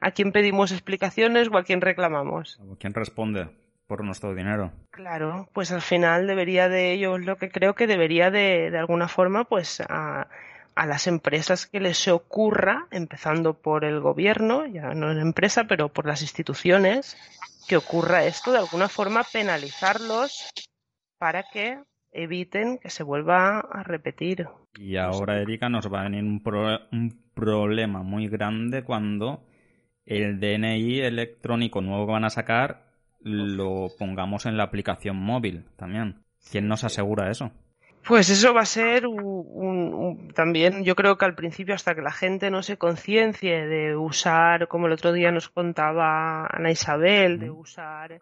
a quién pedimos explicaciones o a quién reclamamos. ¿Quién responde por nuestro dinero? Claro, pues al final debería de ello, lo que creo que debería de, de alguna forma, pues a, a las empresas que les se ocurra, empezando por el gobierno, ya no en empresa, pero por las instituciones, que ocurra esto, de alguna forma penalizarlos para que eviten que se vuelva a repetir. Y ahora, Erika, nos va a venir un, un problema muy grande cuando el DNI electrónico nuevo que van a sacar lo pongamos en la aplicación móvil también. ¿Quién nos asegura eso? Pues eso va a ser un, también, yo creo que al principio hasta que la gente no se conciencie de usar, como el otro día nos contaba Ana Isabel, de usar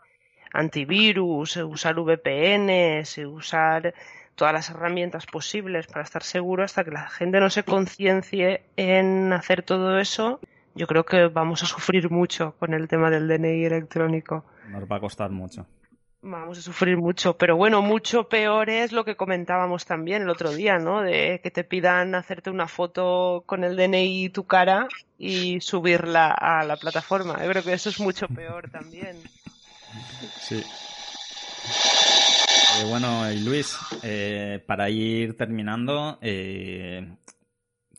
antivirus, usar VPNs, usar todas las herramientas posibles para estar seguro, hasta que la gente no se conciencie en hacer todo eso, yo creo que vamos a sufrir mucho con el tema del DNI electrónico. Nos va a costar mucho. Vamos a sufrir mucho, pero bueno, mucho peor es lo que comentábamos también el otro día, ¿no? De que te pidan hacerte una foto con el DNI y tu cara y subirla a la plataforma. Yo creo que eso es mucho peor [laughs] también. Sí. Eh, bueno, y Luis, eh, para ir terminando, eh,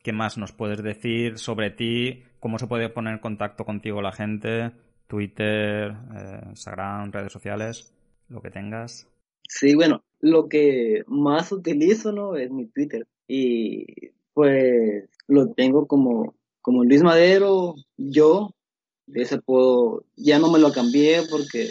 ¿qué más nos puedes decir sobre ti? ¿Cómo se puede poner en contacto contigo la gente? Twitter, eh, Instagram, redes sociales, lo que tengas. Sí, bueno, lo que más utilizo, ¿no? Es mi Twitter. Y pues lo tengo como, como Luis Madero, yo, ese apodo ya no me lo cambié porque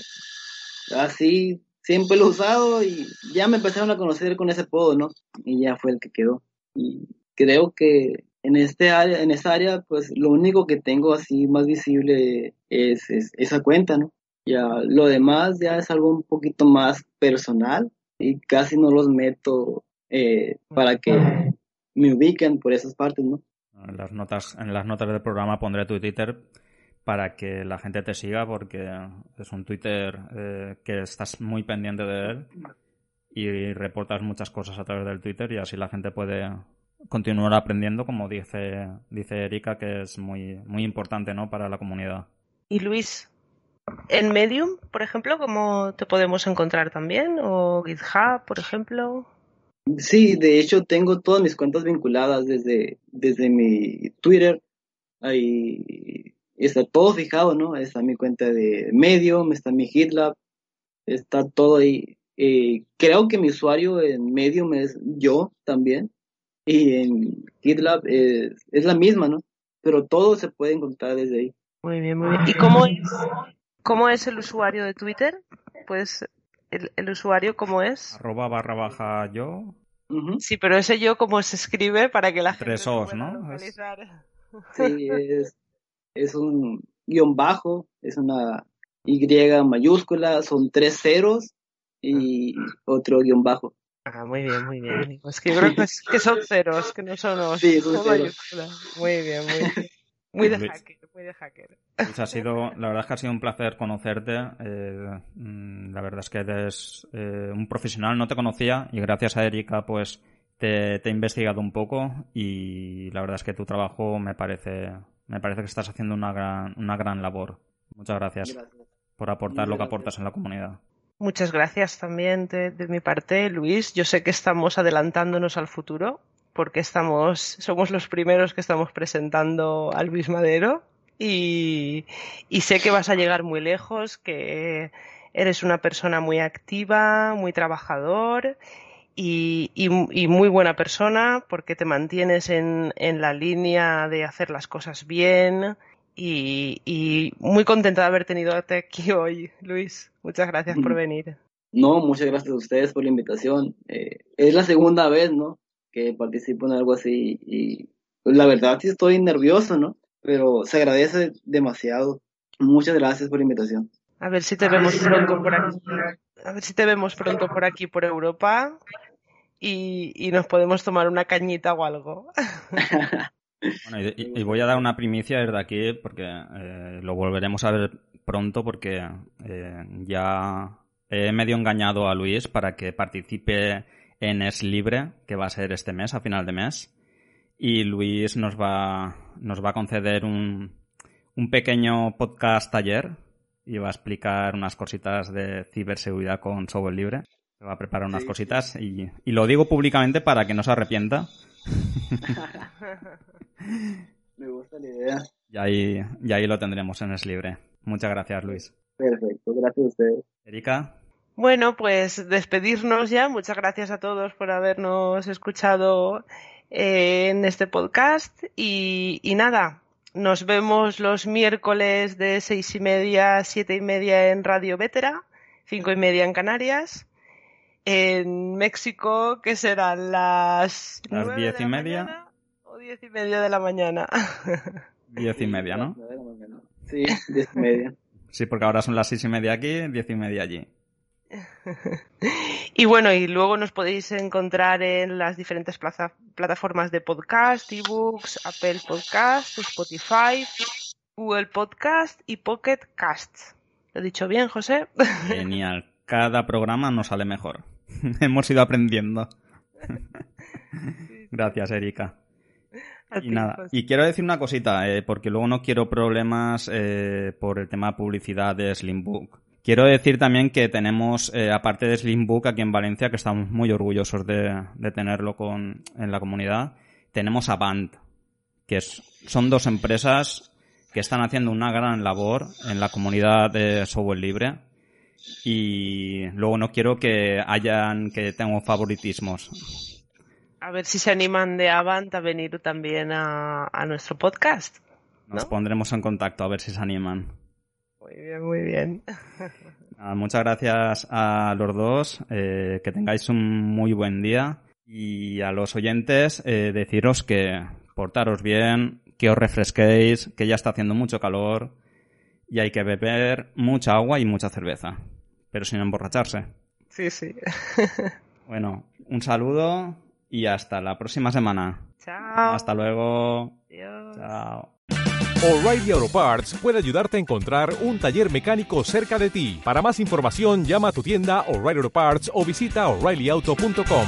así siempre lo he usado y ya me empezaron a conocer con ese apodo, ¿no? Y ya fue el que quedó. Y creo que en este área, en esa área, pues lo único que tengo así más visible es, esa cuenta, ¿no? Ya lo demás ya es algo un poquito más personal y casi no los meto eh, para que me ubiquen por esas partes, ¿no? En las notas, en las notas del programa pondré tu Twitter para que la gente te siga porque es un Twitter eh, que estás muy pendiente de él y reportas muchas cosas a través del Twitter y así la gente puede continuar aprendiendo, como dice, dice Erika, que es muy, muy importante ¿no? para la comunidad. Y Luis, en Medium, por ejemplo, ¿cómo te podemos encontrar también? ¿O GitHub, por ejemplo? Sí, de hecho tengo todas mis cuentas vinculadas desde, desde mi Twitter. Ahí está todo fijado, ¿no? Está mi cuenta de Medium, está mi GitLab, está todo ahí. Eh, creo que mi usuario en Medium es yo también y en GitLab es, es, la misma, ¿no? Pero todo se puede encontrar desde ahí. Muy bien, muy bien. ¿Y cómo es, cómo es el usuario de Twitter? Pues el, el usuario cómo es. Arroba barra baja yo. Sí, pero ese yo cómo se escribe para que la gente Tres O's, ¿no? Sí, es, es un guion bajo, es una Y mayúscula, son tres ceros y otro guion bajo. Ah, muy bien, muy bien. [laughs] Es que creo que, son ceros, que no son, sí, son ceros. Muy bien, muy bien. Muy de hacker, muy de hacker. Pues ha sido, la verdad es que ha sido un placer conocerte. Eh, mm, la verdad es que eres eh, un profesional, no te conocía y gracias a Erika pues te, te, he investigado un poco y la verdad es que tu trabajo me parece, me parece que estás haciendo una gran, una gran labor. Muchas gracias, por aportar lo que aportas en la comunidad. Muchas gracias también de, mi parte, Luis. Yo sé que estamos adelantándonos al futuro porque estamos, somos los primeros que estamos presentando a Luis Madero y, sé que vas a llegar muy lejos, que eres una persona muy activa, muy trabajador y, muy buena persona porque te mantienes en, en, la línea de hacer las cosas bien y, muy contenta de haber tenido aquí hoy, Luis. Muchas gracias por venir. No, muchas gracias a ustedes por la invitación. Eh, es la segunda vez, ¿no? Que participo en algo así y pues, la verdad sí estoy nervioso, ¿no? Pero se agradece demasiado. Muchas gracias por la invitación. A ver si te vemos pronto por aquí. A ver si te vemos pronto por aquí, por Europa. Y, y nos podemos tomar una cañita o algo. [laughs] Bueno, y, voy a dar una primicia desde aquí porque eh, lo volveremos a ver pronto porque eh, ya he medio engañado a Luis para que participe en Es Libre, que va a ser este mes, a final de mes. Y Luis nos va, nos va a conceder un, un pequeño podcast taller y va a explicar unas cositas de ciberseguridad con software libre. Va a preparar unas cositas y, y lo digo públicamente para que no se arrepienta [laughs] [laughs] Me gusta la idea. Y ahí, y ahí lo tendremos en Es Libre. Muchas gracias, Luis. Perfecto, gracias a ustedes. Erika. Bueno, pues despedirnos ya. Muchas gracias a todos por habernos escuchado eh, en este podcast. Y, y nada, nos vemos los miércoles de seis y media, siete y media en Radio Vétera, cinco y media en Canarias en México, que serán las... Las diez y media. Diez y media de la mañana. [laughs] Diez y media, ¿no? Sí, diez y media. Sí, porque ahora son las seis y media aquí, diez y media allí. [laughs] y bueno, y luego nos podéis encontrar en las diferentes plataformas de podcast, ebooks, Apple Podcast, Spotify, Google Podcast y Pocket Cast. ¿Lo he dicho bien, José? [laughs] Genial. Cada programa nos sale mejor. Hemos ido aprendiendo. Gracias, Erika. Y nada, y quiero decir una cosita, eh, porque luego no quiero problemas eh, por el tema de publicidad de Slimbook. Quiero decir también que tenemos, eh, aparte de Slimbook aquí en Valencia, que estamos muy orgullosos de, tenerlo con, en la comunidad, tenemos Avant, que son dos empresas que están haciendo una gran labor en la comunidad de software libre y luego no quiero que hayan que tengo favoritismos. A ver si se animan de Avant a venir también a, nuestro podcast. Nos pondremos en contacto a ver si se animan. Muy bien, muy bien. [laughs] muchas gracias a los dos. Eh, que tengáis un muy buen día. Y a los oyentes, eh, deciros que portaros bien, que os refresquéis, que ya está haciendo mucho calor y hay que beber mucha agua y mucha cerveza, pero sin emborracharse. Sí, sí. [laughs] bueno, un saludo y hasta la próxima semana. Chao. Hasta luego. Adiós. Chao. O'Reilly Auto Parts puede ayudarte a encontrar un taller mecánico cerca de ti. Para más información, llama a tu tienda O'Reilly Auto Parts o visita oreillyauto.com.